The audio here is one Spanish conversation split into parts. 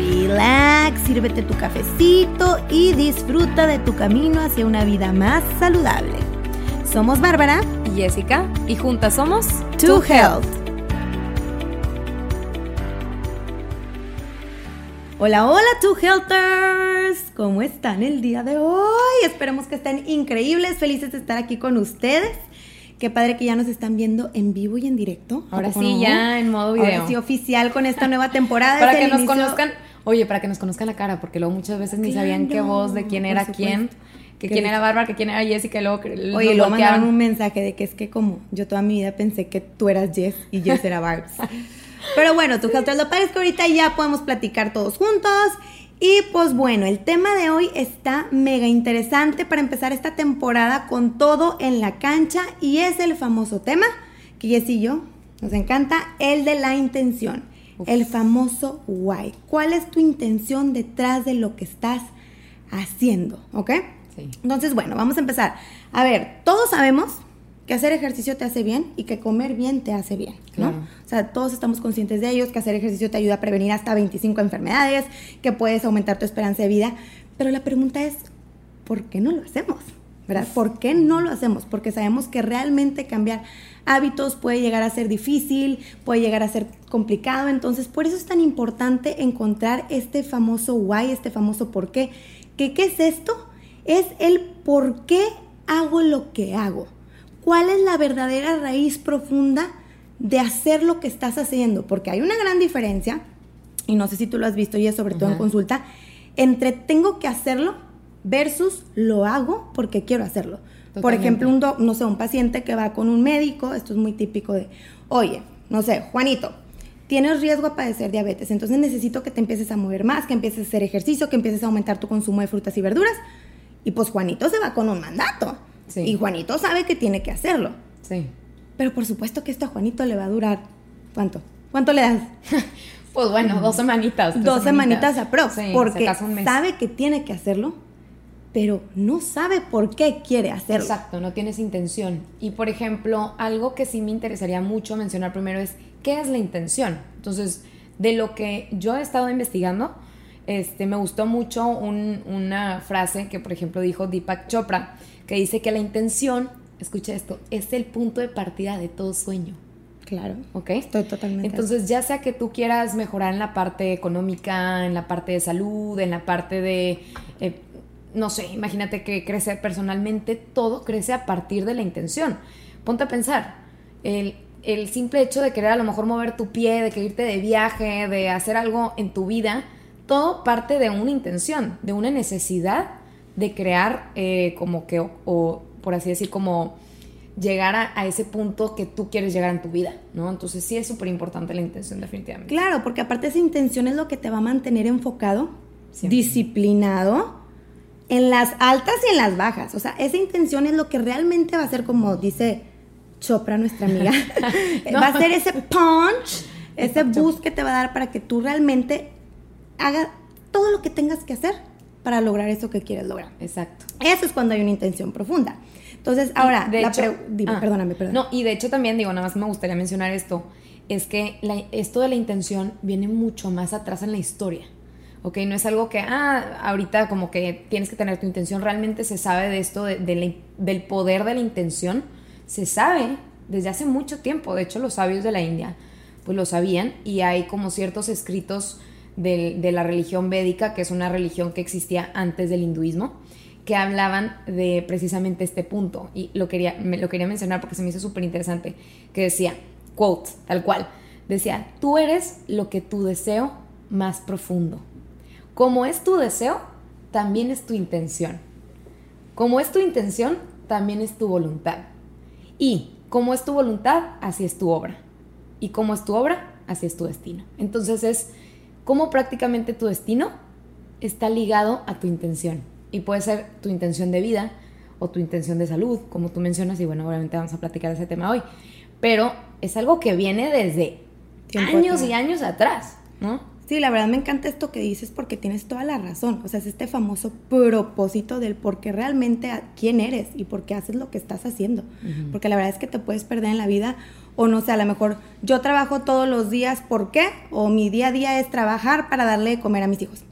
relax, sírvete tu cafecito y disfruta de tu camino hacia una vida más saludable. Somos Bárbara y Jessica y juntas somos To Health. Hola, hola, To Healthers. ¿Cómo están el día de hoy? Esperemos que estén increíbles, felices de estar aquí con ustedes. Qué padre que ya nos están viendo en vivo y en directo. Ahora sí, ya en modo video. Ahora sí, oficial con esta nueva temporada. para que nos conozcan, oye, para que nos conozcan la cara, porque luego muchas veces ni sabían qué voz, de quién era quién, que quién era Bárbara, que quién era Jessica, y luego Oye, luego mandaron un mensaje de que es que como yo toda mi vida pensé que tú eras Jess y Jess era Barbs. Pero bueno, tu lo parece que ahorita ya podemos platicar todos juntos. Y pues bueno, el tema de hoy está mega interesante para empezar esta temporada con todo en la cancha y es el famoso tema que Jess y yo nos encanta, el de la intención, el famoso why. ¿Cuál es tu intención detrás de lo que estás haciendo? ¿Ok? Sí. Entonces, bueno, vamos a empezar. A ver, todos sabemos que hacer ejercicio te hace bien y que comer bien te hace bien, ¿no? O sea, todos estamos conscientes de ellos, que hacer ejercicio te ayuda a prevenir hasta 25 enfermedades, que puedes aumentar tu esperanza de vida, pero la pregunta es, ¿por qué no lo hacemos? ¿Verdad? ¿Por qué no lo hacemos? Porque sabemos que realmente cambiar hábitos puede llegar a ser difícil, puede llegar a ser complicado, entonces por eso es tan importante encontrar este famoso why, este famoso por qué. ¿Qué, qué es esto? Es el por qué hago lo que hago cuál es la verdadera raíz profunda de hacer lo que estás haciendo, porque hay una gran diferencia, y no sé si tú lo has visto y es sobre todo en consulta, entre tengo que hacerlo versus lo hago porque quiero hacerlo. Por ejemplo, un no sé, un paciente que va con un médico, esto es muy típico de, oye, no sé, Juanito, tienes riesgo a padecer diabetes, entonces necesito que te empieces a mover más, que empieces a hacer ejercicio, que empieces a aumentar tu consumo de frutas y verduras. Y pues Juanito se va con un mandato. Y Juanito sabe que tiene que hacerlo. Sí. Pero por supuesto que esto a Juanito le va a durar. ¿Cuánto? ¿Cuánto le das? pues bueno, dos semanitas. Dos semanitas, a pro. porque sabe que tiene que hacerlo, pero no sabe por qué quiere hacerlo. Exacto, no tienes intención. Y por ejemplo, algo que sí me interesaría mucho mencionar primero es qué es la intención. Entonces, de lo que yo he estado investigando, este, me gustó mucho una frase que, por ejemplo, dijo Deepak Chopra, que dice que la intención, escucha esto, es el punto de partida de todo sueño. Claro. ¿Ok? Estoy totalmente. Entonces, ya sea que tú quieras mejorar en la parte económica, en la parte de salud, en la parte de, eh, no sé, imagínate que crecer personalmente, todo crece a partir de la intención. Ponte a pensar, el, el simple hecho de querer a lo mejor mover tu pie, de que irte de viaje, de hacer algo en tu vida, todo parte de una intención, de una necesidad de crear eh, como que, o, por así decir, como llegar a, ese punto que tú quieres llegar en tu vida, ¿no? Entonces sí es súper importante la intención definitivamente. Claro, porque aparte esa intención es lo que te va a mantener enfocado, disciplinado, en las altas y en las bajas. O sea, esa intención es lo que realmente va a ser como dice Chopra, nuestra amiga, va a ser ese punch, ese boost que te va a dar para que tú realmente hagas todo lo que tengas que hacer para lograr eso que quieres lograr. Exacto. Eso es cuando hay una intención profunda. Entonces, ahora, de hecho, dime, ah, perdóname, perdóname. No, y de hecho también digo, nada más me gustaría mencionar esto, es que esto de la intención viene mucho más atrás en la historia. ¿Ok? No es algo que, ah, ahorita como que tienes que tener tu intención, realmente se sabe de esto, del poder de la intención, se sabe desde hace mucho tiempo, de hecho los sabios de la India pues lo sabían y hay como ciertos escritos de, la religión védica, que es una religión que existía antes del hinduismo, que hablaban de precisamente este punto. Y lo quería, me, lo quería mencionar porque se me hizo súper interesante, que decía, quote, tal cual, decía, tú eres lo que tu deseo más profundo. Como es tu deseo, también es tu intención. Como es tu intención, también es tu voluntad. Y como es tu voluntad, así es tu obra. Y como es tu obra, así es tu destino. Entonces es como prácticamente tu destino está ligado a tu intención. Y puede ser tu intención de vida o tu intención de salud, como tú mencionas, y bueno, obviamente vamos a platicar de ese tema hoy. Pero es algo que viene desde años y años atrás, ¿no? Sí, la verdad me encanta esto que dices porque tienes toda la razón. O sea, es este famoso propósito del por qué realmente quién eres y por qué haces lo que estás haciendo. Porque la verdad es que te puedes perder en la vida o no sé, a lo mejor yo trabajo todos los días, ¿por qué? O mi día a día es trabajar para darle de comer a mis hijos.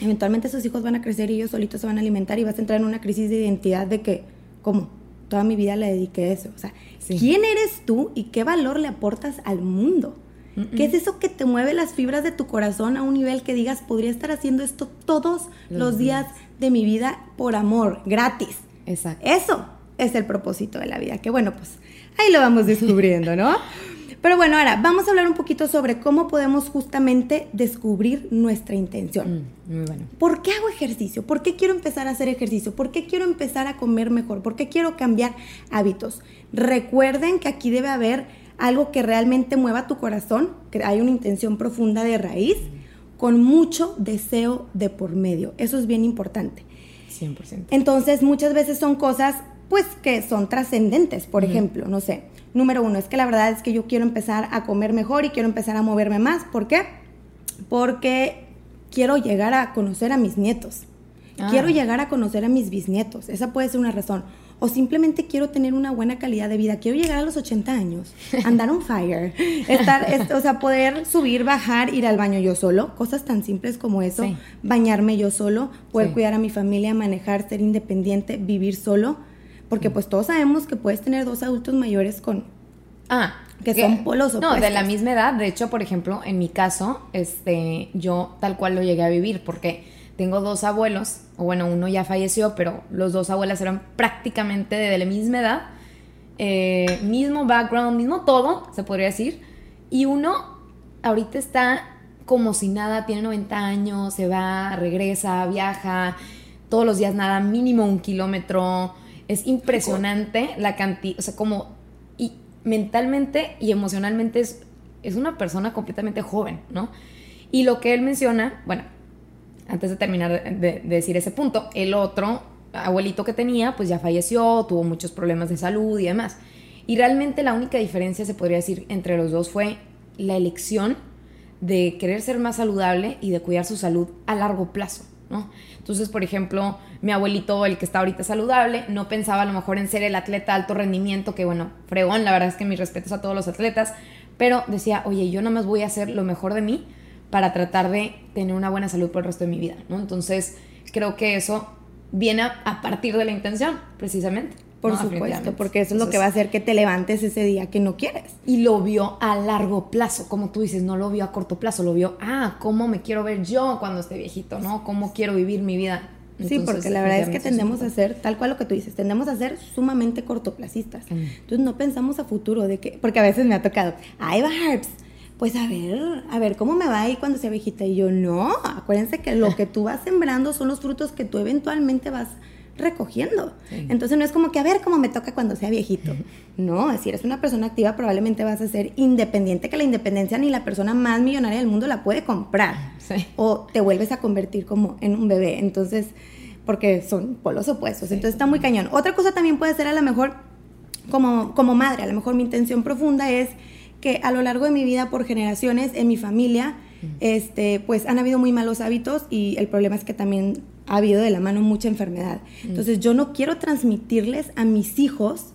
Eventualmente esos hijos van a crecer y ellos solitos se van a alimentar y vas a entrar en una crisis de identidad de que, ¿cómo? Toda mi vida le dediqué a eso. O sea, ¿quién eres tú y qué valor le aportas al mundo? ¿Qué es eso que te mueve las fibras de tu corazón a un nivel que digas, podría estar haciendo esto todos los, días. de mi vida por amor, gratis? Exacto. Eso es el propósito de la vida. Que bueno, pues ahí lo vamos descubriendo, ¿no? Pero bueno, ahora vamos a hablar un poquito sobre cómo podemos justamente descubrir nuestra intención. Mm, muy bueno. ¿Por qué hago ejercicio? ¿Por qué quiero empezar a hacer ejercicio? ¿Por qué quiero empezar a comer mejor? ¿Por qué quiero cambiar hábitos? Recuerden que aquí debe haber algo que realmente mueva tu corazón, que hay una intención profunda de raíz, con mucho deseo de por medio. Eso es bien importante. 100%. Entonces, muchas veces son cosas, pues, que son trascendentes. Por ejemplo, no sé, número uno, es que la verdad es que yo quiero empezar a comer mejor y quiero empezar a moverme más. ¿Por qué? Porque quiero llegar a conocer a mis nietos. Ah. Quiero llegar a conocer a mis bisnietos. Esa puede ser una razón o simplemente quiero tener una buena calidad de vida, quiero llegar a los 80 años, andar on fire, estar, o sea, poder subir, bajar, ir al baño yo solo, cosas tan simples como eso, bañarme yo solo, poder cuidar a mi familia, manejar, ser independiente, vivir solo, porque pues todos sabemos que puedes tener dos adultos mayores con Ah, que son polos No, de la misma edad. De hecho, por ejemplo, en mi caso, este, yo tal cual lo llegué a vivir, porque tengo dos abuelos, o bueno, uno ya falleció, pero los dos abuelas eran prácticamente de la misma edad, eh, mismo background, mismo todo, se podría decir. Y uno ahorita está como si nada, tiene 90 años, se va, regresa, viaja, todos los días nada, mínimo un kilómetro. Es impresionante la cantidad, o sea, como y mentalmente y emocionalmente es, es una persona completamente joven, ¿no? Y lo que él menciona, bueno, antes de terminar de, decir ese punto, el otro abuelito que tenía, pues ya falleció, tuvo muchos problemas de salud y demás. Y realmente la única diferencia, se podría decir, entre los dos fue la elección de querer ser más saludable y de cuidar su salud a largo plazo, ¿no? Entonces, por ejemplo, mi abuelito, el que está ahorita saludable, no pensaba a lo mejor en ser el atleta de alto rendimiento, que bueno, fregón, la verdad es que mis respetos a todos los atletas, pero decía, oye, yo nada más voy a hacer lo mejor de mí para tratar de tener una buena salud por el resto de mi vida, ¿no? Entonces, creo que eso viene a, partir de la intención, precisamente. Por supuesto, porque eso es lo que va a hacer que te levantes ese día que no quieres. Y lo vio a largo plazo, como tú dices, no lo vio a corto plazo, lo vio, ah, cómo me quiero ver yo cuando esté viejito, ¿no? Cómo quiero vivir mi vida. sí, porque la verdad es que tendemos a ser, tal cual lo que tú dices, tendemos a ser sumamente cortoplacistas. Entonces no pensamos a futuro de que, porque a veces me ha tocado, ahí va Herbs, pues a ver, a ver, ¿cómo me va ahí cuando sea viejita? Y yo, no, acuérdense que lo que tú vas sembrando son los frutos que tú eventualmente vas recogiendo. Entonces no es como que a ver cómo me toca cuando sea viejito. No, si eres una persona activa probablemente vas a ser independiente, que la independencia ni la persona más millonaria del mundo la puede comprar. O te vuelves a convertir como en un bebé. Entonces, porque son polos opuestos. Entonces está muy cañón. Otra cosa también puede ser a lo mejor como, como madre, a lo mejor mi intención profunda es que a lo largo de mi vida, por generaciones, en mi familia, este, pues han habido muy malos hábitos y el problema es que también ha habido de la mano mucha enfermedad. Entonces yo no quiero transmitirles a mis hijos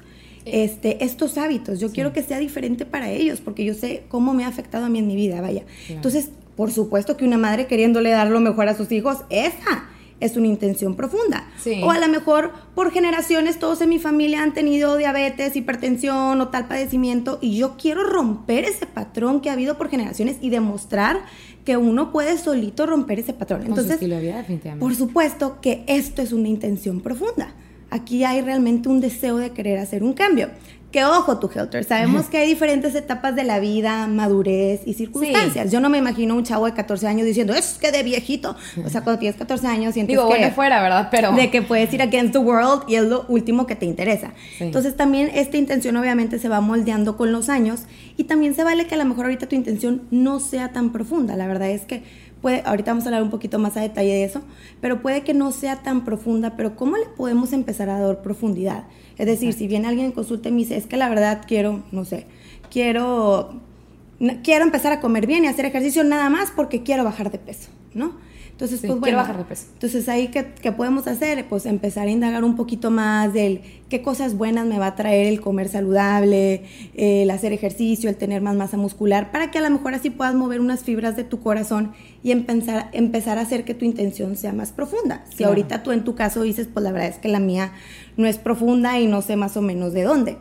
este, estos hábitos. Yo quiero que sea diferente para ellos porque yo sé cómo me ha afectado a mí en mi vida, vaya. Entonces, por supuesto que una madre queriéndole dar lo mejor a sus hijos, esa es una intención profunda. O a lo mejor por generaciones todos en mi familia han tenido diabetes, hipertensión o tal padecimiento y yo quiero romper ese patrón que ha habido por generaciones y demostrar que uno puede solito romper ese patrón. Entonces, por supuesto que esto es una intención profunda. Aquí hay realmente un deseo de querer hacer un cambio. Que ojo, tu Helter, sabemos que hay diferentes etapas de la vida, madurez y circunstancias. Yo no me imagino un chavo de 14 años diciendo, es que de viejito. O sea, cuando tienes 14 años sientes Digo, que... bueno, fuera, ¿verdad? Pero... De que puedes ir against the world y es lo último que te interesa. Entonces también esta intención obviamente se va moldeando con los años y también se vale que a lo mejor ahorita tu intención no sea tan profunda. La verdad es que puede, ahorita vamos a hablar un poquito más a detalle de eso, pero puede que no sea tan profunda, pero ¿cómo le podemos empezar a dar profundidad? Es decir, si viene alguien en consulta y me dice, es que la verdad quiero, no sé, quiero, quiero empezar a comer bien y hacer ejercicio nada más porque quiero bajar de peso, ¿no? Entonces, pues bueno, bajar de peso. Entonces ahí ¿qué, ¿qué, podemos hacer? Pues empezar a indagar un poquito más del qué cosas buenas me va a traer el comer saludable, el hacer ejercicio, el tener más masa muscular, para que a lo mejor así puedas mover unas fibras de tu corazón y empezar, empezar a hacer que tu intención sea más profunda. Si ahorita tú en tu caso dices, pues la verdad es que la mía no es profunda y no sé más o menos de dónde.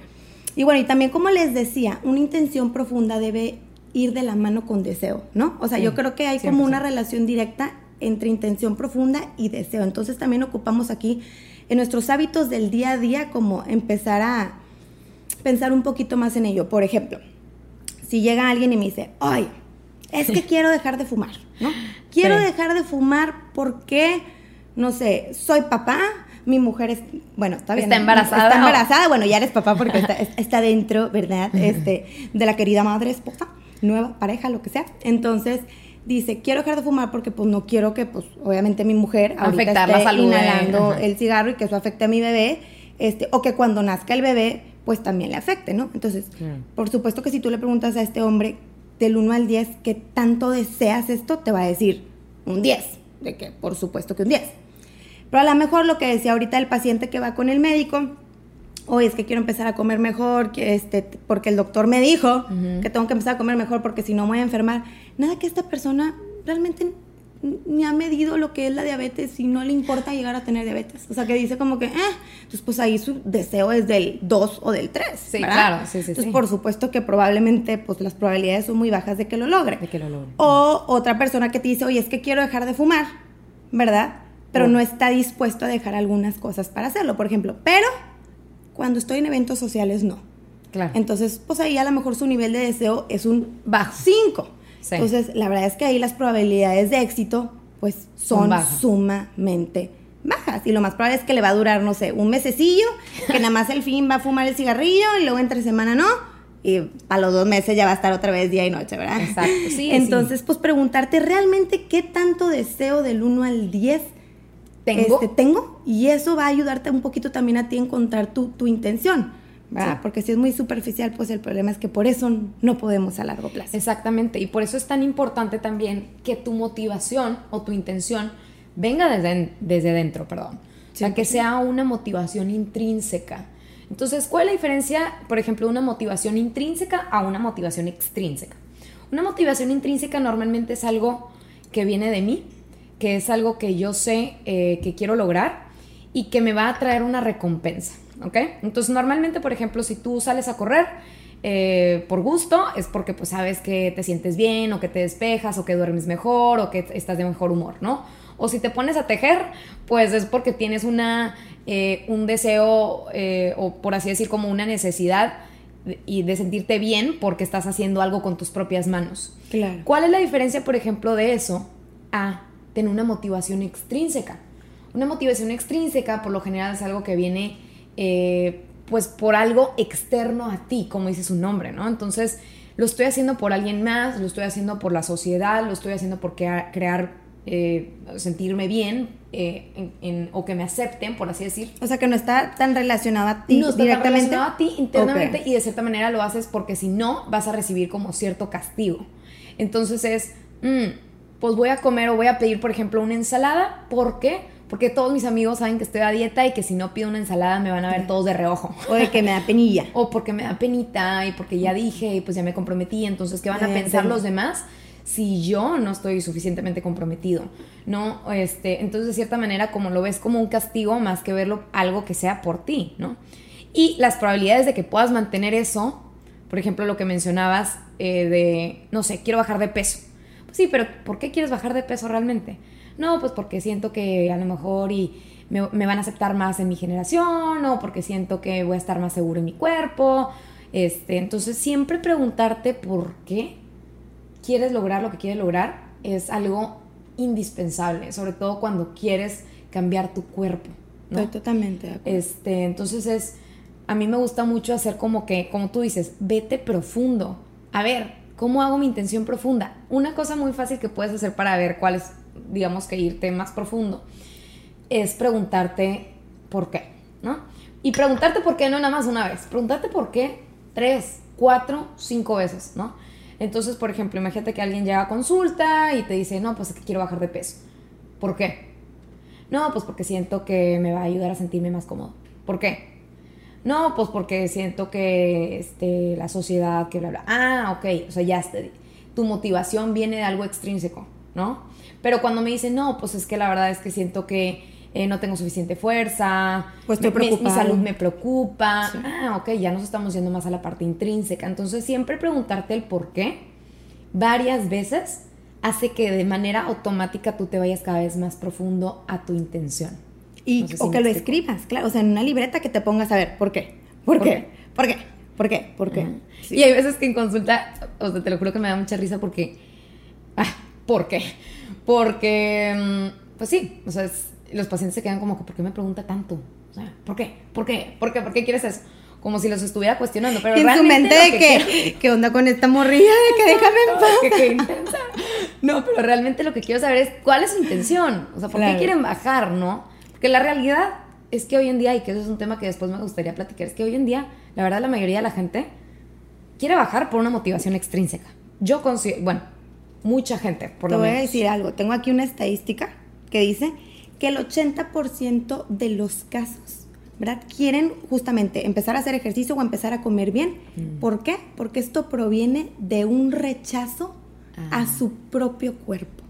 Y bueno, y también como les decía, una intención profunda debe ir de la mano con deseo, ¿no? O sea, sí, yo creo que hay como una relación directa entre intención profunda y deseo. Entonces también ocupamos aquí en nuestros hábitos del día a día como empezar a pensar un poquito más en ello. Por ejemplo, si llega alguien y me dice, ay, es que quiero dejar de fumar, ¿no? Quiero sí. dejar de fumar porque, no sé, soy papá, mi mujer es, bueno, está bien. Está embarazada. Está embarazada, bueno, ya eres papá porque está, está dentro, ¿verdad? Este, de la querida madre esposa, nueva pareja, lo que sea. Entonces, dice, quiero dejar de fumar porque pues no quiero que, pues, obviamente mi mujer ahorita Afectar esté la salud inhalando el cigarro y que eso afecte a mi bebé, este, o que cuando nazca el bebé, pues también le afecte, ¿no? Entonces, Claro. por supuesto que si tú le preguntas a este hombre del 1 al 10 qué tanto deseas esto, te va a decir un 10, de que por supuesto que un 10. Pero a lo mejor lo que decía ahorita el paciente que va con el médico, hoy es que quiero empezar a comer mejor, que este, porque el doctor me dijo Ujú. que tengo que empezar a comer mejor porque si no me voy a enfermar. Nada que esta persona realmente ni ha medido lo que es la diabetes y no le importa llegar a tener diabetes. O sea, que dice como que, eh, entonces pues ahí su deseo es del 2 o del 3. Sí, claro, sí, sí, Entonces, sí. por supuesto que probablemente pues las probabilidades son muy bajas de que lo logre. De que lo logre. O otra persona que te dice, oye, es que quiero dejar de fumar, ¿verdad? Pero Oh. no está dispuesto a dejar algunas cosas para hacerlo, por ejemplo. Pero cuando estoy en eventos sociales, no. Claro. Entonces, pues ahí a lo mejor su nivel de deseo es un Bajo. 5. Sí. Entonces, la verdad es que ahí las probabilidades de éxito, pues, Son sumamente bajas. Y lo más probable es que le va a durar, no sé, un mesecillo, que nada más el fin va a fumar el cigarrillo y luego entre semana no. Y para los dos meses ya va a estar otra vez día y noche, ¿verdad? Exacto, sí, Entonces, pues preguntarte realmente qué tanto deseo del 1 al 10 Tengo. este, tengo y eso va a ayudarte un poquito también a ti a encontrar tu, tu intención, ¿verdad? Sí. Porque si es muy superficial, pues el problema es que por eso no podemos a largo plazo. Exactamente, y por eso es tan importante también que tu motivación o tu intención venga desde, desde dentro, perdón. O sea, que sea una motivación intrínseca. Entonces, ¿cuál es la diferencia, por ejemplo, de una motivación intrínseca a una motivación extrínseca? Una motivación intrínseca normalmente es algo que viene de mí, que es algo que yo sé eh, que quiero lograr y que me va a traer una recompensa, ¿ok? Entonces, normalmente, por ejemplo, si tú sales a correr eh, por gusto, es porque pues sabes que te sientes bien o que te despejas o que duermes mejor o que estás de mejor humor, ¿no? O si te pones a tejer, pues es porque tienes una, eh, un deseo eh, o por así decir como una necesidad y de sentirte bien porque estás haciendo algo con tus propias manos. Claro. ¿Cuál es la diferencia, por ejemplo, de eso a tener una motivación extrínseca? Una motivación extrínseca, por lo general, es algo que viene, eh, pues, por algo externo a ti, como dice su nombre, ¿no? Entonces, lo estoy haciendo por alguien más, lo estoy haciendo por la sociedad, lo estoy haciendo por crea- crear, eh, sentirme bien eh, en- en- o que me acepten, por así decir O sea, que no está tan relacionado a ti no está tan relacionado a ti internamente y de cierta manera lo haces porque si no vas a recibir como cierto castigo. Entonces es, mm, pues voy a comer o voy a pedir, por ejemplo, una ensalada. ¿Por qué? Porque todos mis amigos saben que estoy a dieta y que si no pido una ensalada me van a ver todos de reojo. O de que me da penilla. O porque me da penita y porque ya dije y pues ya me comprometí. Entonces, ¿qué van a Eh, pensar sí. los demás si yo no estoy suficientemente comprometido? ¿No? Este, entonces, de cierta manera, como lo ves como un castigo más que verlo algo que sea por ti, ¿no? Y las probabilidades de que puedas mantener eso, por ejemplo, lo que mencionabas eh, de, no sé, quiero bajar de peso. Pues sí, pero ¿por qué quieres bajar de peso realmente? No, pues porque siento que a lo mejor y me, van a aceptar más en mi generación o porque siento que voy a estar más seguro en mi cuerpo. Este, entonces siempre preguntarte por qué quieres lograr lo que quieres lograr es algo indispensable, sobre todo cuando quieres cambiar tu cuerpo. Estoy totalmente Este, entonces es, a mí me gusta mucho hacer como que, como tú dices, vete profundo. A ver, ¿cómo hago mi intención profunda? Una cosa muy fácil que puedes hacer para ver cuál es, digamos que irte más profundo, es preguntarte por qué, ¿no? Y preguntarte por qué no nada más una vez, preguntarte por qué tres, cuatro, cinco veces, ¿no? Entonces, por ejemplo, imagínate que alguien llega a consulta y te dice, no, pues es que quiero bajar de peso. ¿Por qué? No, pues porque siento que me va a ayudar a sentirme más cómodo. ¿Por qué? No, pues porque siento que este, la sociedad, que bla, bla. Ah, ok, o sea, ya está. Tu motivación viene de algo extrínseco, ¿no? Pero cuando me dicen, no, pues es que la verdad es que siento que eh, no tengo suficiente fuerza, pues mi, mi, salud me preocupa. Ah, ok, ya nos estamos yendo más a la parte intrínseca. Entonces, siempre preguntarte el por qué varias veces hace que de manera automática tú te vayas cada vez más profundo a tu intención. Y, o que lo escribas, claro, o sea, en una libreta que te pongas a ver, ¿por qué? ¿Por, qué? ¿Por qué? ¿Por qué? ¿Por qué? Y hay veces que en consulta, o sea, te lo juro que me da mucha risa porque, ah, ¿por qué? Porque, mm, pues sí, o sea, es, los pacientes se quedan como que, ¿por qué me pregunta tanto? O sea, ¿por qué? ¿Por qué? ¿Por qué? ¿Por qué quieres eso? Como si los estuviera cuestionando, pero en su mente de que, ¿qué onda con esta morrilla? De que déjame en paz. Que, intensa. No, pero realmente lo que quiero saber es cuál es su intención. O sea, ¿por qué quieren bajar, no? Porque la realidad es que hoy en día, y que eso es un tema que después me gustaría platicar, es que hoy en día, la verdad, la mayoría de la gente quiere bajar por una motivación extrínseca. Yo considero, bueno, mucha gente, por Te lo voy menos. a decir algo. Tengo aquí una estadística que dice que el 80% de los casos, ¿verdad? Quieren justamente empezar a hacer ejercicio o empezar a comer bien. Mm. ¿Por qué? Porque esto proviene de un rechazo Ah. a su propio cuerpo.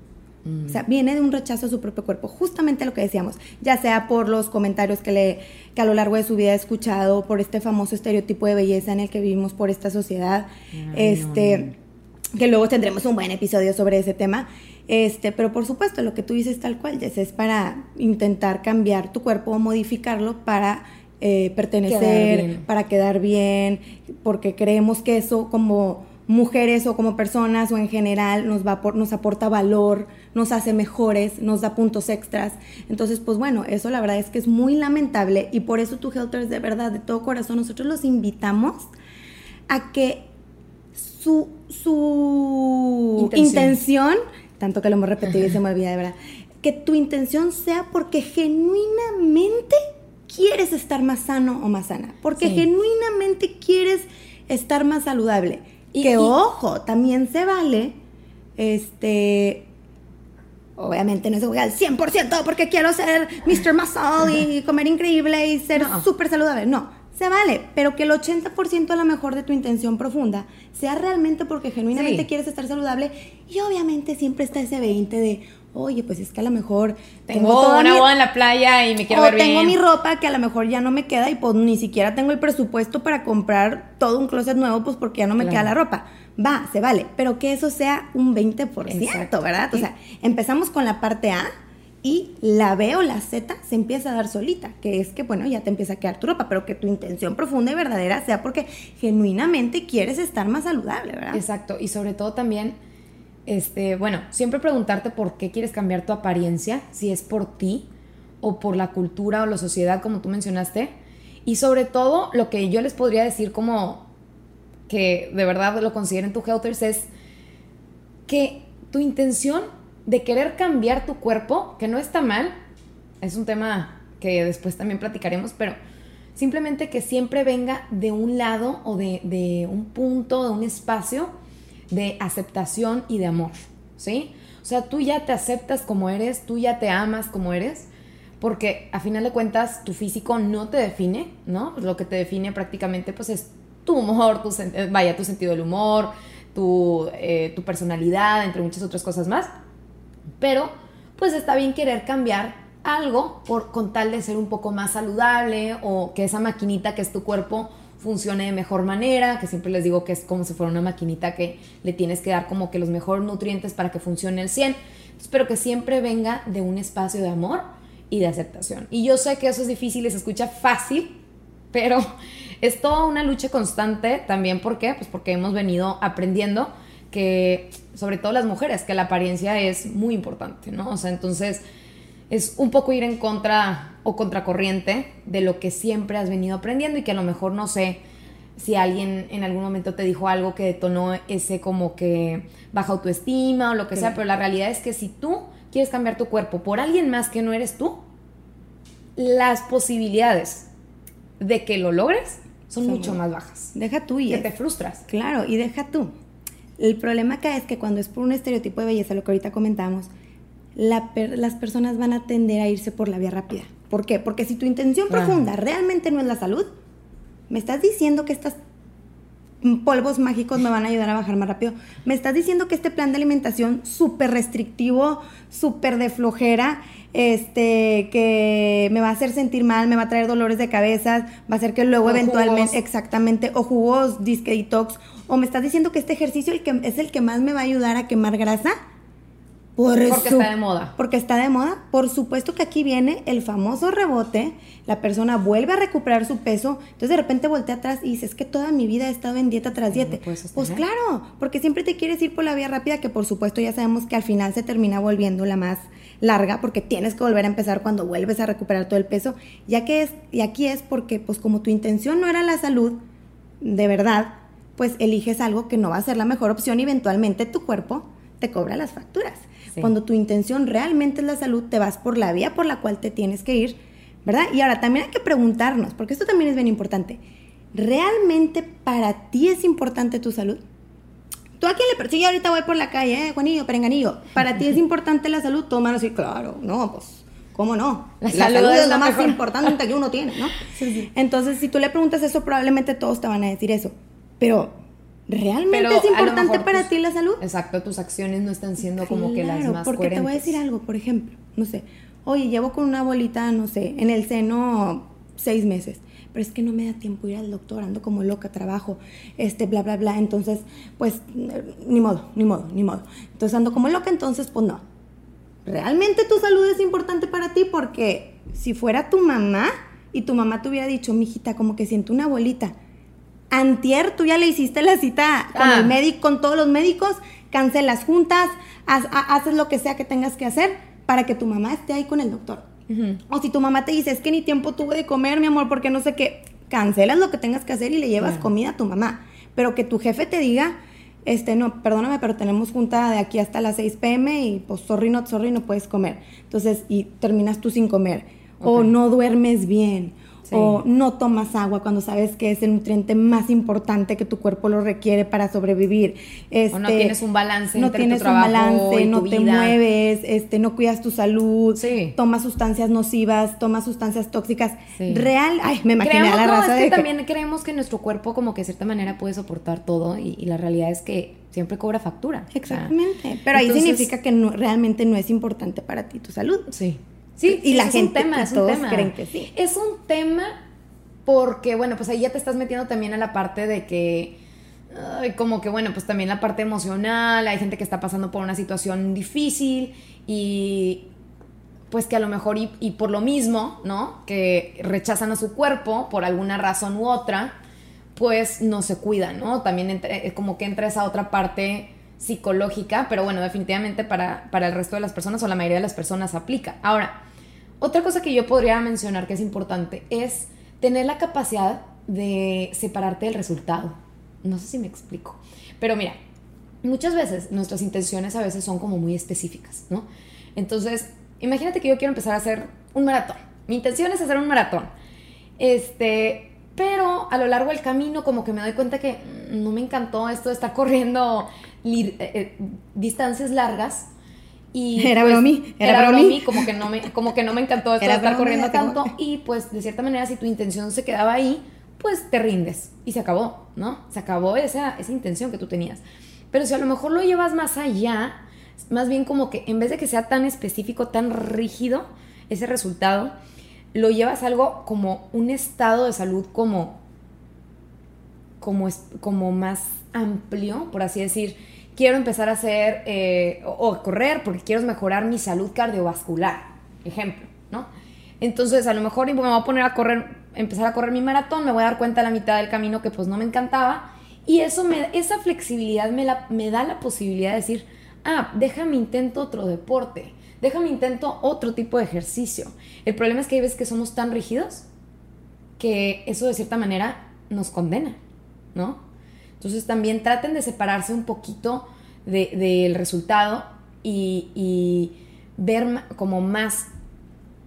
Mm. O sea, viene de un rechazo a su propio cuerpo, justamente lo que decíamos, ya sea por los comentarios que, le, que a lo largo de su vida ha escuchado, por este famoso estereotipo de belleza en el que vivimos por esta sociedad, Ay, este, no, no. Que luego tendremos un buen episodio sobre ese tema, este, pero por supuesto lo que tú dices tal cual, Jess, es para intentar cambiar tu cuerpo o modificarlo para eh, pertenecer, Quedar para quedar bien, porque creemos que eso como mujeres o como personas o en general nos va por, nos aporta valor, nos hace mejores, nos da puntos extras. Entonces, pues bueno, eso la verdad es que es muy lamentable y por eso tu Helters de verdad, de todo corazón, nosotros los invitamos a que su, su Intención. intención, tanto que lo hemos repetido y se me olvida de verdad, que tu intención sea porque genuinamente quieres estar más sano o más sana, porque Sí. genuinamente quieres estar más saludable. Y- que y- ojo, también se vale, este, obviamente no se juega al 100% porque quiero ser Mr. Muscle y comer increíble y ser No. súper saludable. No, se vale, pero que el 80% a lo mejor de tu intención profunda sea realmente porque genuinamente Sí. quieres estar saludable y obviamente siempre está ese 20 de, oye, pues es que a lo mejor Tengo, toda una mi- boda en la playa y me quiero o ver tengo bien. mi ropa que a lo mejor ya no me queda y pues ni siquiera tengo el presupuesto para comprar todo un closet nuevo pues porque ya no me Claro. queda la ropa. Va, se vale, pero que eso sea un 20%, Exacto. ¿verdad? O sea, empezamos con la parte A y la B o la Z se empieza a dar solita, que es que, bueno, ya te empieza a quedar tu ropa, pero que tu intención profunda y verdadera sea porque genuinamente quieres estar más saludable, ¿verdad? Exacto, y sobre todo también, este, bueno, siempre preguntarte por qué quieres cambiar tu apariencia, si es por ti o por la cultura o la sociedad, como tú mencionaste, y sobre todo lo que yo les podría decir como que de verdad lo consideren tu Helters es que tu intención de querer cambiar tu cuerpo, que no está mal, es un tema que después también platicaremos, pero simplemente que siempre venga de un lado o de, de un punto, de un espacio de aceptación y de amor, ¿sí? O sea, tú ya te aceptas como eres, tú ya te amas como eres, porque a final de cuentas tu físico no te define, ¿no? Lo que te define prácticamente pues es tu humor, tu, vaya, tu sentido del humor, tu, eh, tu personalidad, entre muchas otras cosas más. Pero pues está bien querer cambiar algo por, con tal de ser un poco más saludable o que esa maquinita que es tu cuerpo funcione de mejor manera, que siempre les digo que es como si fuera una maquinita que le tienes que dar como que los mejores nutrientes para que funcione el 100. Espero que siempre venga de un espacio de amor y de aceptación. Y yo sé que eso es difícil se escucha fácil, pero es toda una lucha constante también. ¿Por qué? Pues porque hemos venido aprendiendo que, sobre todo las mujeres, que la apariencia es muy importante, ¿no? O sea, entonces es un poco ir en contra o contracorriente de lo que siempre has venido aprendiendo y que a lo mejor no sé si alguien en algún momento te dijo algo que detonó ese como que baja autoestima o lo que sea, pero la realidad es que si tú quieres cambiar tu cuerpo por alguien más que no eres tú, las posibilidades de que lo logres son, mucho más bajas. Deja tú y que te frustras. Claro, y deja tú. El problema acá es que cuando es por un estereotipo de belleza, lo que ahorita comentamos, las personas van a tender a irse por la vía rápida. ¿Por qué? Porque si tu intención profunda realmente no es la salud, me estás diciendo que estos polvos mágicos me van a ayudar a bajar más rápido. Me estás diciendo que este plan de alimentación súper restrictivo, súper de flojera, este, que me va a hacer sentir mal, me va a traer dolores de cabeza, va a hacer que luego eventualmente, exactamente, o jugos, disque detox, o me estás diciendo que este ejercicio el que, es el que más me va a ayudar a quemar grasa. Porque está de moda. Porque está de moda. Por supuesto que aquí viene el famoso rebote. La persona vuelve a recuperar su peso. Entonces de repente voltea atrás y dice, es que toda mi vida he estado en dieta tras dieta. Pues claro, porque siempre te quieres ir por la vía rápida que por supuesto ya sabemos que al final se termina volviendo la más larga porque tienes que volver a empezar cuando vuelves a recuperar todo el peso. Ya que es, y aquí es porque pues como tu intención no era la salud, de verdad, pues eliges algo que no va a ser la mejor opción y eventualmente tu cuerpo te cobra las facturas. Cuando tu intención realmente es la salud, te vas por la vía por la cual te tienes que ir, ¿verdad? Y ahora también hay que preguntarnos, porque esto también es bien importante, ¿realmente para ti es importante tu salud? ¿Tú a quién le persigues? ahorita voy por la calle, eh, Juanillo, Perenganillo, ¿para ti es importante la salud? Todo así, claro, no, pues ¿Cómo no? La, salud, es lo más importante que uno tiene, ¿no? Entonces, si tú le preguntas eso, probablemente todos te van a decir eso. Pero, ¿realmente es importante para ti la salud? Exacto, tus acciones no están siendo como que las más porque te voy a decir algo, por ejemplo, no sé, oye, llevo con una bolita, no sé, en el seno seis meses, pero es que no me da tiempo ir al doctor, ando como loca, trabajo, este, bla, bla, bla, entonces, pues, ni modo, ni modo, ni modo. Entonces ando como loca, entonces, pues no. Realmente tu salud es importante para ti porque si fuera tu mamá y tu mamá te hubiera dicho, mijita, como que siento una bolita, Antier, tú ya le hiciste la cita con el ah. médico, con todos los médicos, cancelas juntas, haces lo que sea que tengas que hacer para que tu mamá esté ahí con el doctor. O si tu mamá te dice, es que ni tiempo tuve de comer, mi amor, porque no sé qué, cancelas lo que tengas que hacer y le llevas comida a tu mamá. Pero que tu jefe te diga, este, no, perdóname, pero tenemos junta de aquí hasta las 6 pm y pues sorry, no, sorry, no puedes comer. Entonces, y terminas tú sin comer. O no duermes bien o no tomas agua cuando sabes que es el nutriente más importante que tu cuerpo lo requiere para sobrevivir. Este, o no tienes un balance no tienes un balance, no te mueves, este, no cuidas tu salud, tomas sustancias nocivas, tomas sustancias tóxicas. Real, ay, me imaginé a la raza es que también creemos que nuestro cuerpo como que de cierta manera puede soportar todo y, la realidad es que siempre cobra factura. Exactamente. Pero ahí significa que realmente no es importante para ti tu salud. Sí. Sí, y la gente, es un tema, es un tema. creen que sí. Es un tema porque, bueno, pues ahí ya te estás metiendo también a la parte de que, como que, bueno, pues también la parte emocional, hay gente que está pasando por una situación difícil y pues que a lo mejor y, por lo mismo, ¿no? Que rechazan a su cuerpo por alguna razón u otra, pues no se cuidan, ¿no? También entre, como que entra esa otra parte psicológica, pero bueno, definitivamente para, para el resto de las personas o la mayoría de las personas aplica. Ahora, otra cosa que yo podría mencionar que es importante es tener la capacidad de separarte del resultado. No sé si me explico, pero mira, muchas veces nuestras intenciones a veces son como muy específicas, ¿no? Entonces, imagínate que yo quiero empezar a hacer un maratón. Mi intención es hacer un maratón. Este, pero a lo largo del camino como que me doy cuenta que no me encantó esto de estar corriendo eh, eh, distancias largas. Y era pues, bromi, era, bromi. como que no me, como que no me encantó esto de estar corriendo tanto. Y pues de cierta manera, si tu intención se quedaba ahí, pues te rindes. Y se acabó, ¿no? Se acabó esa, esa intención que tú tenías. Pero si a lo mejor lo llevas más allá, más bien como que en vez de que sea tan específico, tan rígido ese resultado, lo llevas algo como un estado de salud como, como, como más amplio, por así decir. Quiero empezar a hacer eh, o, correr porque quiero mejorar mi salud cardiovascular, ejemplo, ¿no? Entonces, a lo mejor me voy a poner a correr, empezar a correr mi maratón, me voy a dar cuenta a la mitad del camino que pues no me encantaba. Y eso esa flexibilidad me, la, me da la posibilidad de decir, ah, déjame intento otro deporte, déjame intento otro tipo de ejercicio. El problema es que hay veces que somos tan rígidos que eso de cierta manera nos condena, ¿no? Entonces también traten de separarse un poquito del resultado y, ver como más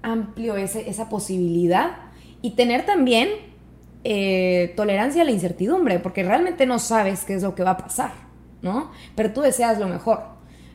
amplio ese, esa posibilidad y tener también eh, tolerancia a la incertidumbre, porque realmente no sabes qué es lo que va a pasar, ¿no? Pero tú deseas lo mejor.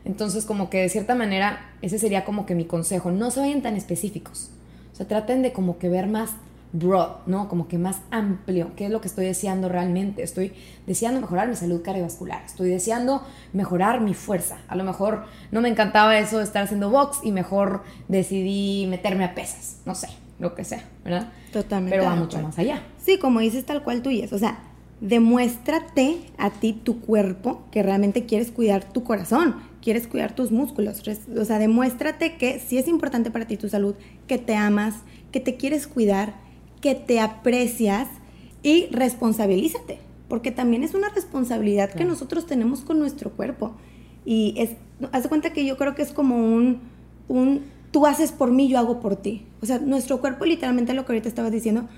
Entonces, como que de cierta manera, ese sería como que mi consejo. No se vayan tan específicos. O sea, traten de como que ver más broad, ¿no? Como que más amplio. ¿Qué es lo que estoy deseando realmente? Estoy deseando mejorar mi salud cardiovascular. Estoy deseando mejorar mi fuerza. A lo mejor no me encantaba eso de estar haciendo box y mejor decidí meterme a pesas. No sé, lo que sea, ¿verdad? Totalmente. Pero va mucho más allá. Sí, como dices tal cual tú y es. O sea, demuéstrate a ti tu cuerpo que realmente quieres cuidar tu corazón, quieres cuidar tus músculos. O sea, demuéstrate que sí es importante para ti tu salud, que te amas, que te quieres cuidar que te aprecias y responsabilízate, porque también es una responsabilidad que nosotros tenemos con nuestro cuerpo. Y es, haz de cuenta que yo creo que es como un, un, tú haces por mí, yo hago por ti. O sea, nuestro cuerpo literalmente lo que ahorita estabas diciendo,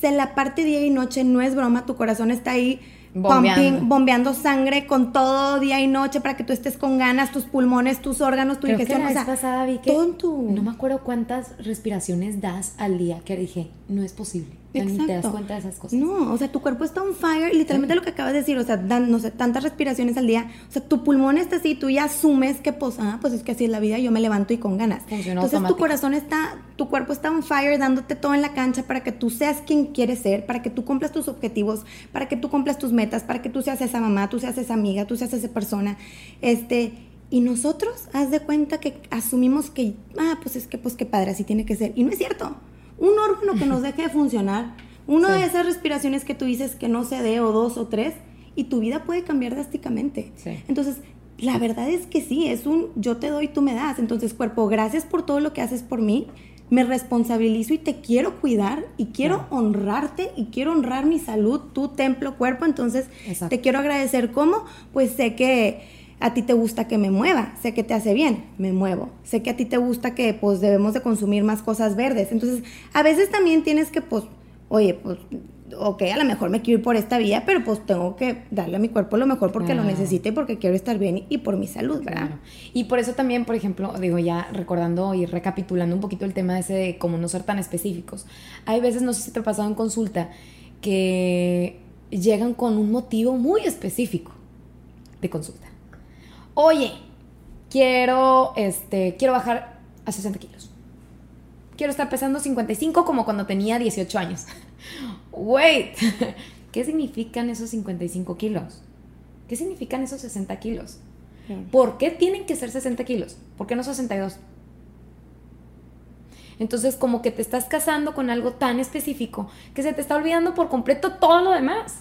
se la parte día y noche, no es broma, tu corazón está ahí bombeando. bombeando sangre con todo día y noche para que tú estés con ganas, tus pulmones, tus órganos, tu digestión. Que la vez pasada vi que no me acuerdo cuántas respiraciones das al día que dije, no es posible. Exacto. te das cuenta de esas cosas. No, o sea, tu cuerpo está on fire, literalmente lo que acabas de decir, o sea, dan, no sé, tantas respiraciones al día, o sea, tu pulmón está así, tú ya asumes que, pues, ah, pues es que así es la vida, yo me levanto y con ganas. Entonces tu corazón está, tu cuerpo está on fire, dándote todo en la cancha para que tú seas quien quieres ser, para que tú cumplas tus objetivos, para que tú cumplas tus metas, para que tú seas esa mamá, tú seas esa amiga, tú seas esa persona, este... Y nosotros, haz de cuenta que asumimos que, ah, pues es que, pues qué padre, así tiene que ser. Y no es cierto un órgano que nos deje de funcionar, una de esas respiraciones que tú dices que no se dé o dos o tres, y tu vida puede cambiar drásticamente. Entonces, la verdad es que sí, es un yo te doy, tú me das. Entonces, cuerpo, gracias por todo lo que haces por mí. Me responsabilizo y te quiero cuidar y quiero honrarte y quiero honrar mi salud, tu templo, cuerpo. Entonces, te quiero agradecer cómo, pues sé que a ti te gusta que me mueva, sé que te hace bien, me muevo. Sé que a ti te gusta que pues debemos de consumir más cosas verdes. Entonces, a veces también tienes que pues, oye, pues ok, a lo mejor me quiero ir por esta vía, pero pues tengo que darle a mi cuerpo lo mejor porque lo necesite, porque quiero estar bien y por mi salud, ¿verdad? Y por eso también, por ejemplo, digo ya recordando y recapitulando un poquito el tema de ese de cómo no ser tan específicos. Hay veces, no sé si te ha pasado en consulta, que llegan con un motivo muy específico de consulta oye, quiero, este, quiero bajar a 60 kilos. Quiero estar pesando 55 como cuando tenía 18 años. Wait, ¿qué significan esos 55 kilos? ¿Qué significan esos 60 kilos? ¿Por qué tienen que ser 60 kilos? ¿Por qué no 62? Entonces como que te estás casando con algo tan específico que se te está olvidando por completo todo lo demás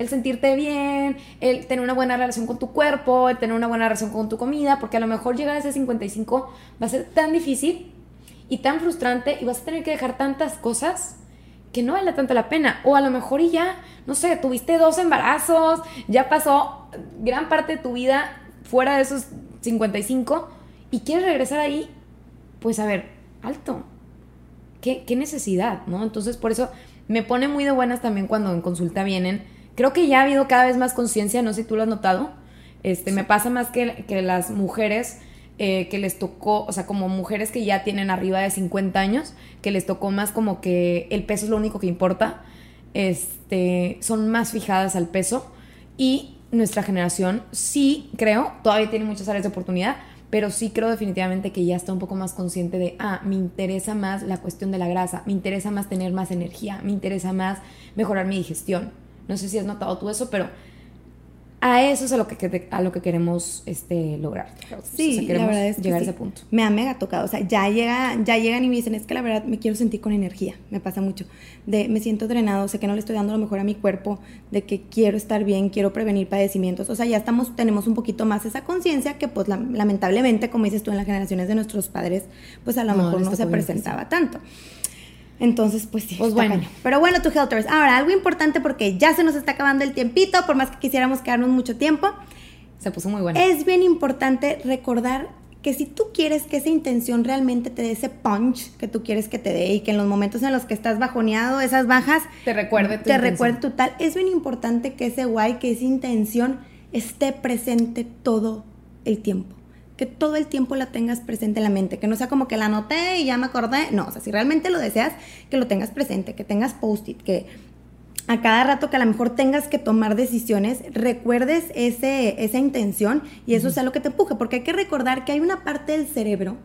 el sentirte bien, el tener una buena relación con tu cuerpo, el tener una buena relación con tu comida, porque a lo mejor llegar a ese 55 va a ser tan difícil y tan frustrante y vas a tener que dejar tantas cosas que no vale tanto la pena. O a lo mejor y ya, no sé, tuviste dos embarazos, ya pasó gran parte de tu vida fuera de esos 55 y quieres regresar ahí, pues a ver, alto. ¿Qué, qué necesidad, ¿no? Entonces por eso me pone muy de buenas también cuando en consulta vienen creo que ya ha habido cada vez más conciencia, no sé si tú lo has notado. Este, Me pasa más que, que las mujeres eh, que les tocó, o sea, como mujeres que ya tienen arriba de 50 años, que les tocó más como que el peso es lo único que importa, este, son más fijadas al peso y nuestra generación sí creo, todavía tiene muchas áreas de oportunidad, pero sí creo definitivamente que ya está un poco más consciente de, ah, me interesa más la cuestión de la grasa, me interesa más tener más energía, me interesa más mejorar mi digestión. No sé si has notado tú eso, pero a eso es a lo que, a lo que queremos este, lograr. Sí, la verdad es que llegar a ese punto. Me ha mega tocado. O sea, ya, llega, ya llegan y me dicen, es que la verdad me quiero sentir con energía. Me pasa mucho. De me siento drenado, sé que no le estoy dando lo mejor a mi cuerpo, de que quiero estar bien, quiero prevenir padecimientos. O sea, ya estamos, tenemos un poquito más esa conciencia que, pues, lamentablemente, como dices tú, en las generaciones de nuestros padres, pues a lo mejor no se presentaba tanto. Entonces, pues sí. Pues bueno. Pero bueno, tu Helters. Ahora, algo importante porque ya se nos está acabando el tiempito, por más que quisiéramos quedarnos mucho tiempo. Se puso muy bueno. Es bien importante recordar que si tú quieres que esa intención realmente te dé ese punch que tú quieres que te dé y que en los momentos en los que estás bajoneado, esas bajas, te recuerde tu Te recuerde tu tal. Es bien importante que ese guay, que esa intención esté presente todo el tiempo que todo el tiempo la tengas presente en la mente, que no sea como que la anoté y ya me acordé, no, o sea, si realmente lo deseas, que lo tengas presente, que tengas post-it, que a cada rato que a lo mejor tengas que tomar decisiones, recuerdes ese, esa intención y eso sea lo que te empuje, porque hay que recordar que hay una parte del cerebro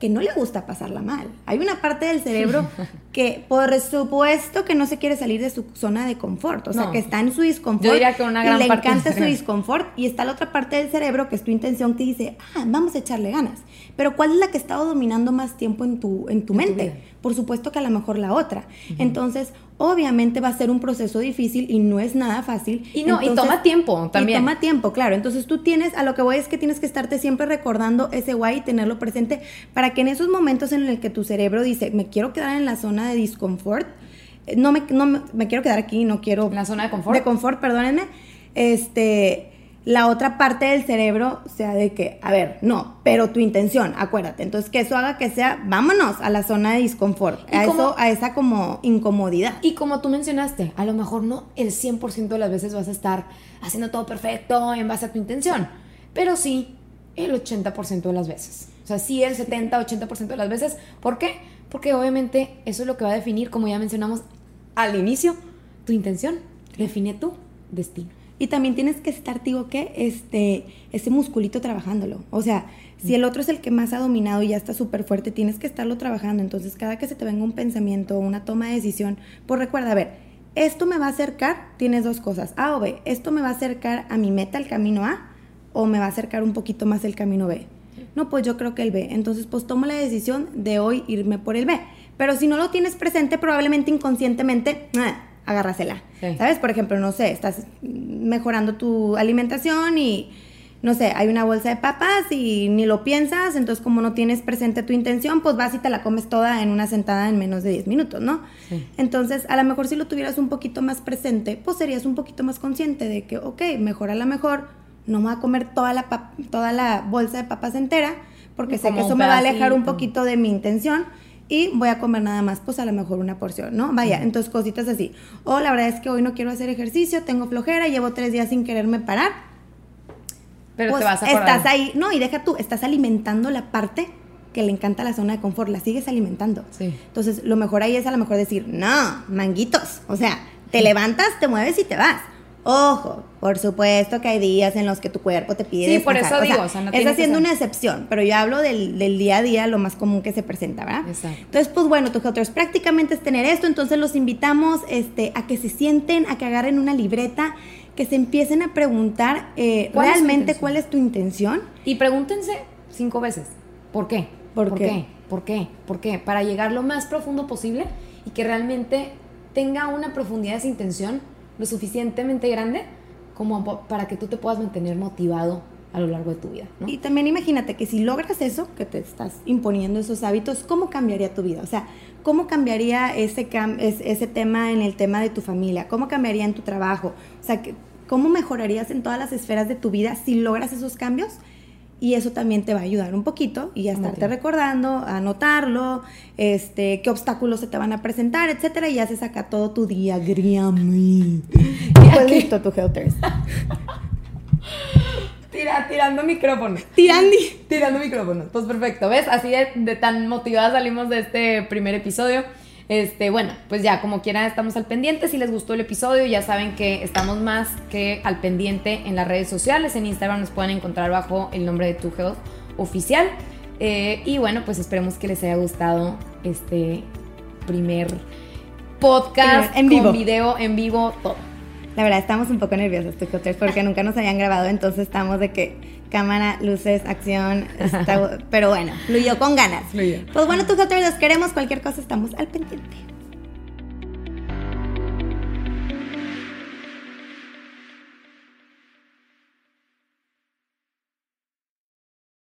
que no le gusta pasarla mal. Hay una parte del cerebro que por supuesto que no se quiere salir de su zona de confort, o sea, que está en su disconfort. Yo diría que una gran y le encanta su disconfort y está la otra parte del cerebro que es tu intención que dice, "Ah, vamos a echarle ganas." Pero ¿cuál es la que ha estado dominando más tiempo en tu en tu mente? por supuesto que a lo mejor la otra. Entonces, obviamente va a ser un proceso difícil y no es nada fácil. Y no, y toma tiempo también. Y toma tiempo, claro. Entonces tú tienes, a lo que voy es que tienes que estarte siempre recordando ese guay y tenerlo presente para que en esos momentos en el que tu cerebro dice, me quiero quedar en la zona de disconfort, eh, no me, no me, quiero quedar aquí, no quiero... En la zona de confort. De confort, perdónenme. Este, la otra parte del cerebro sea de que, a ver, no, pero tu intención, acuérdate. Entonces, que eso haga que sea, vámonos a la zona de disconfort, a, eso, a esa como incomodidad. Y como tú mencionaste, a lo mejor no el 100% de las veces vas a estar haciendo todo perfecto en base a tu intención, pero sí el 80% de las veces. O sea, sí el 70, 80% de las veces. ¿Por qué? Porque obviamente eso es lo que va a definir, como ya mencionamos al inicio, tu intención. Define tu destino. Y también tienes que estar, digo, que este, ese musculito trabajándolo. O sea, si el otro es el que más ha dominado y ya está súper fuerte, tienes que estarlo trabajando. Entonces, cada que se te venga un pensamiento o una toma de decisión, pues recuerda, a ver, esto me va a acercar, tienes dos cosas, A o B. Esto me va a acercar a mi meta, el camino A, o me va a acercar un poquito más el camino B. No, pues yo creo que el B. Entonces, pues tomo la decisión de hoy irme por el B. Pero si no lo tienes presente, probablemente inconscientemente, ¡ah! Agárrasela. ¿Sabes? Por ejemplo, no sé, estás mejorando tu alimentación y, no sé, hay una bolsa de papas y ni lo piensas, entonces como no tienes presente tu intención, pues vas y te la comes toda en una sentada en menos de 10 minutos, ¿no? Entonces, a lo mejor si lo tuvieras un poquito más presente, pues serías un poquito más consciente de que, ok, mejor a lo mejor no me voy a comer toda la, toda la bolsa de papas entera, porque sé que eso me va a alejar un poquito de mi intención y voy a comer nada más, pues a lo mejor una porción, ¿no? Vaya, entonces cositas así. O la verdad es que hoy no quiero hacer ejercicio, tengo flojera, llevo tres días sin quererme parar. Pero te pues, vas a Estás ahí, no, y deja tú, estás alimentando la parte que le encanta la zona de confort, la sigues alimentando. Sí. Entonces, lo mejor ahí es a lo mejor decir, no, manguitos. O sea, te levantas, te mueves y te vas. Ojo, por supuesto que hay días en los que tu cuerpo te pide. Sí, por eso digo. O sea, no es haciendo una excepción, pero yo hablo del, día a día, lo más común que se presenta, ¿verdad? Exacto. Entonces, pues bueno, tu prácticamente es tener esto. Entonces, los invitamos este, a que se sienten, a que agarren una libreta, que se empiecen a preguntar eh, realmente cuál es tu intención. Y pregúntense cinco veces: ¿por qué? ¿Por, qué? ¿Por qué? ¿Por qué? Para llegar lo más profundo posible y que realmente tenga una profundidad de esa intención lo suficientemente grande como para que tú te puedas mantener motivado a lo largo de tu vida. Y también imagínate que si logras eso, que te estás imponiendo esos hábitos, ¿cómo cambiaría tu vida? O sea, ¿cómo cambiaría ese, ese tema en el tema de tu familia? ¿Cómo cambiaría en tu trabajo? O sea, ¿cómo mejorarías en todas las esferas de tu vida si logras esos cambios? Y eso también te va a ayudar un poquito y a estarte recordando, a anotarlo, este, qué obstáculos se te van a presentar, etcétera, y haces acá todo tu diagrama. y pues listo, tu Helters. Tira, tirando micrófono. Tirando. Tirando micrófono. Pues perfecto, ¿ves? Así de tan motivadas salimos de este primer episodio. Este, bueno, pues ya, como quieran, estamos al pendiente. Si les gustó el episodio, ya saben que estamos más que al pendiente en las redes sociales. En Instagram nos pueden encontrar bajo el nombre de Tu Health Oficial. Eh, y bueno, pues esperemos que les haya gustado este primer podcast en vivo. video en vivo, todo. La verdad, estamos un poco nerviosos, tú porque nunca nos habían grabado, entonces estamos de que cámara, luces, acción, pero bueno, fluyó con ganas. Pues bueno, tú los queremos, cualquier cosa estamos al pendiente.